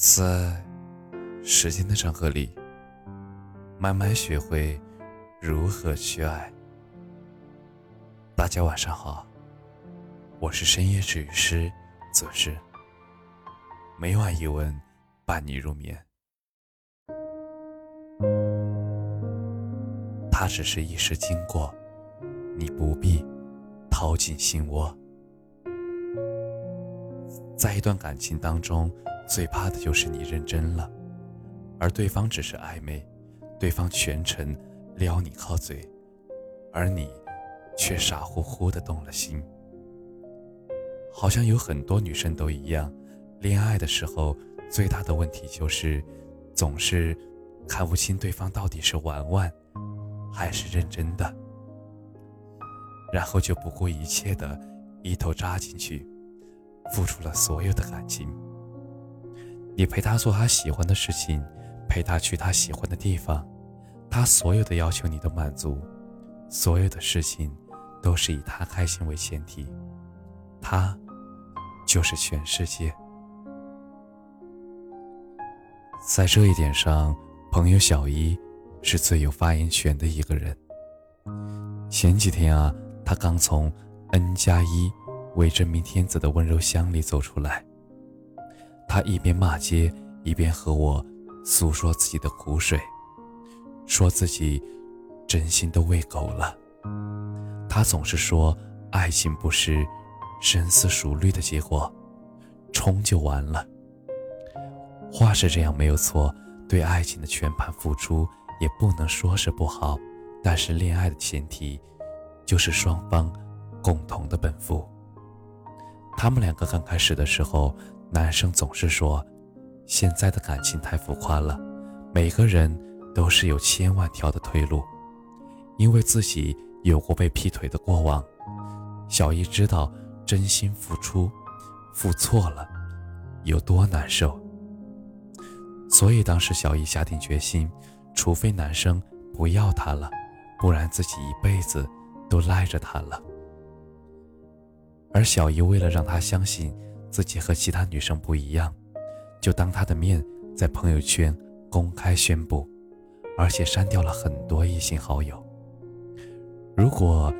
在时间的长河里，慢慢学会如何去爱。大家晚上好，我是深夜治愈师则是每晚一问伴你入眠。它只是一时经过，你不必掏进心窝。在一段感情当中。最怕的就是你认真了，而对方只是暧昧，对方全程撩你靠嘴，而你却傻乎乎的动了心。好像有很多女生都一样，恋爱的时候最大的问题就是总是看不清对方到底是玩玩还是认真的，然后就不顾一切的一头扎进去，付出了所有的感情。你陪他做他喜欢的事情，陪他去他喜欢的地方，他所有的要求你都满足，所有的事情都是以他开心为前提，他就是全世界。在这一点上，朋友小一是最有发言权的一个人。前几天啊，他刚从 N 加一为真命天子的温柔乡里走出来。他一边骂街，一边和我诉说自己的苦水，说自己真心都喂狗了。他总是说爱情不是深思熟虑的结果，冲就完了。话是这样没有错，对爱情的全盘付出也不能说是不好，但是恋爱的前提就是双方共同的奔赴。他们两个刚开始的时候。男生总是说，现在的感情太浮夸了，每个人都是有千万条的退路，因为自己有过被劈腿的过往。小姨知道真心付出，付错了有多难受，所以当时小姨下定决心，除非男生不要她了，不然自己一辈子都赖着他了。而小姨为了让他相信。自己和其他女生不一样，就当他的面在朋友圈公开宣布，而且删掉了很多异性好友。如果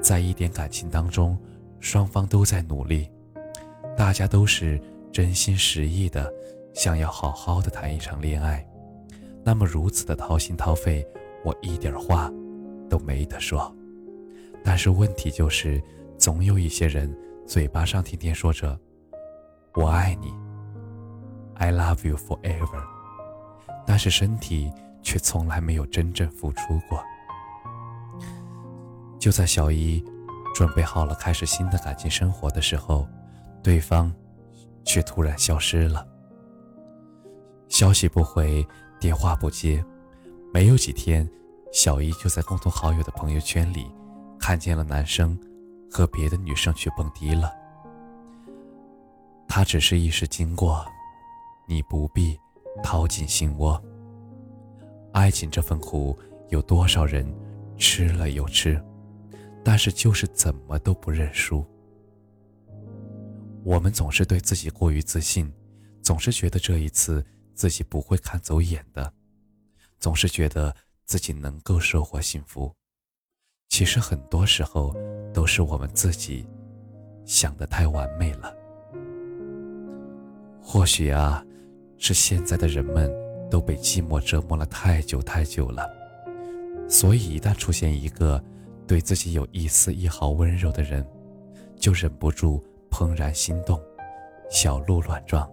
在一点感情当中，双方都在努力，大家都是真心实意的想要好好的谈一场恋爱，那么如此的掏心掏肺，我一点话都没得说。但是问题就是，总有一些人嘴巴上天天说着。我爱你，I love you forever。但是身体却从来没有真正付出过。就在小姨准备好了开始新的感情生活的时候，对方却突然消失了，消息不回，电话不接。没有几天，小姨就在共同好友的朋友圈里看见了男生和别的女生去蹦迪了。他只是一时经过，你不必掏进心窝。爱情这份苦，有多少人吃了又吃，但是就是怎么都不认输。我们总是对自己过于自信，总是觉得这一次自己不会看走眼的，总是觉得自己能够收获幸福。其实很多时候都是我们自己想的太完美了。或许啊，是现在的人们都被寂寞折磨了太久太久了，所以一旦出现一个对自己有一丝一毫温柔的人，就忍不住怦然心动，小鹿乱撞。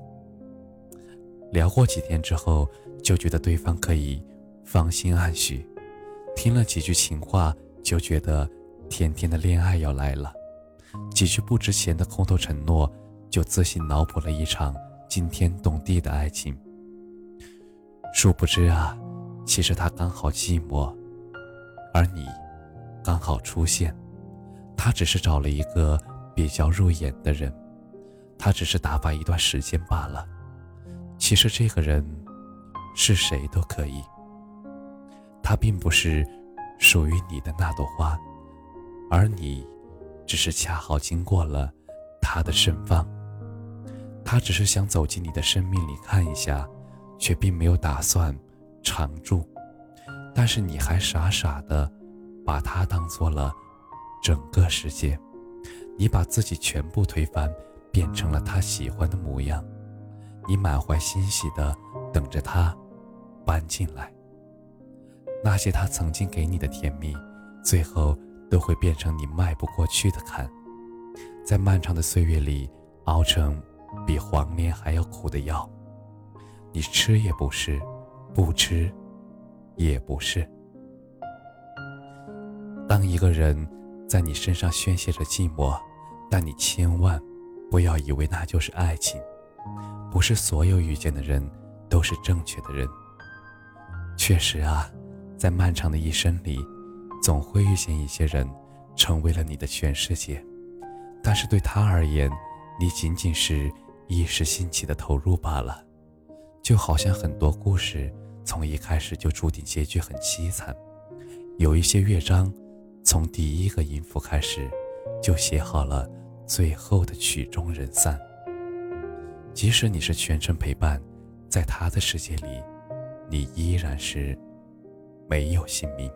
聊过几天之后，就觉得对方可以放心暗许，听了几句情话，就觉得甜甜的恋爱要来了，几句不值钱的空头承诺，就自行脑补了一场。惊天动地的爱情，殊不知啊，其实他刚好寂寞，而你刚好出现，他只是找了一个比较入眼的人，他只是打发一段时间罢了。其实这个人是谁都可以，他并不是属于你的那朵花，而你只是恰好经过了他的盛放。他只是想走进你的生命里看一下，却并没有打算常住。但是你还傻傻的把他当做了整个世界，你把自己全部推翻，变成了他喜欢的模样。你满怀欣喜的等着他搬进来。那些他曾经给你的甜蜜，最后都会变成你迈不过去的坎，在漫长的岁月里熬成比黄连还要苦的药。你吃也不是，不吃也不是。当一个人在你身上宣泄着寂寞，但你千万不要以为那就是爱情。不是所有遇见的人都是正确的人。确实啊。在漫长的一生里，总会遇见一些人，成为了你的全世界。但是对他而言，你仅仅是一时兴起的投入罢了。就好像很多故事从一开始就注定结局很凄惨，有一些乐章从第一个音符开始就写好了最后的曲终人散。即使你是全程陪伴，在他的世界里，你依然是。没有姓名。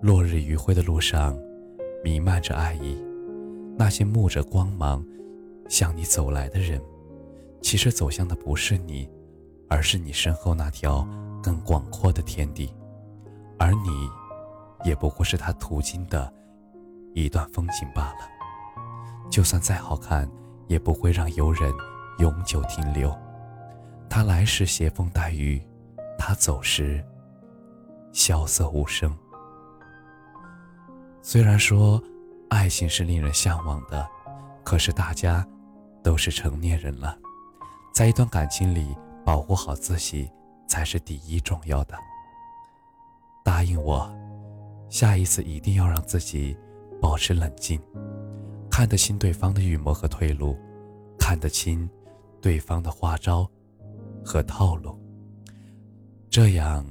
落日余晖的路上，弥漫着爱意。那些沐着光芒向你走来的人，其实走向的不是你，而是你身后那条更广阔的天地。而你，也不过是他途经的一段风景罢了。就算再好看，也不会让游人永久停留。他来时携风带雨，他走时。萧瑟无声。虽然说爱情是令人向往的，可是大家都是成年人了，在一段感情里保护好自己才是第一重要的。答应我，下一次一定要让自己保持冷静，看得清对方的预谋和退路，看得清对方的花招和套路，这样。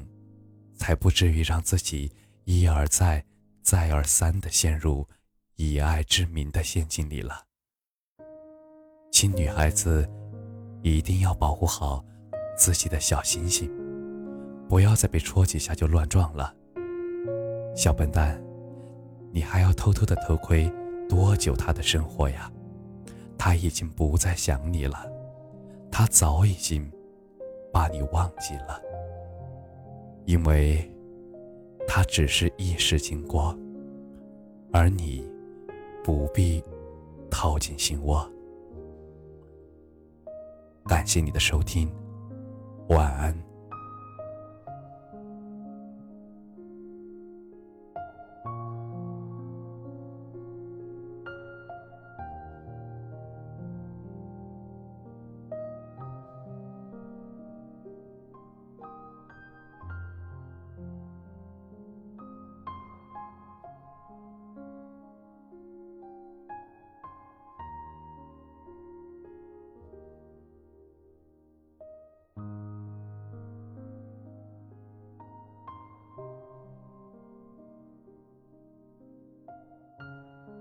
才不至于让自己一而再、再而三的陷入以爱之名的陷阱里了。女孩子，一定要保护好自己的小星星，不要再被戳几下就乱撞了。小笨蛋，你还要偷偷的偷窥多久他的生活呀？他已经不再想你了，他早已经把你忘记了。因为，他只是一时经过，而你不必掏进心窝。感谢你的收听，晚安。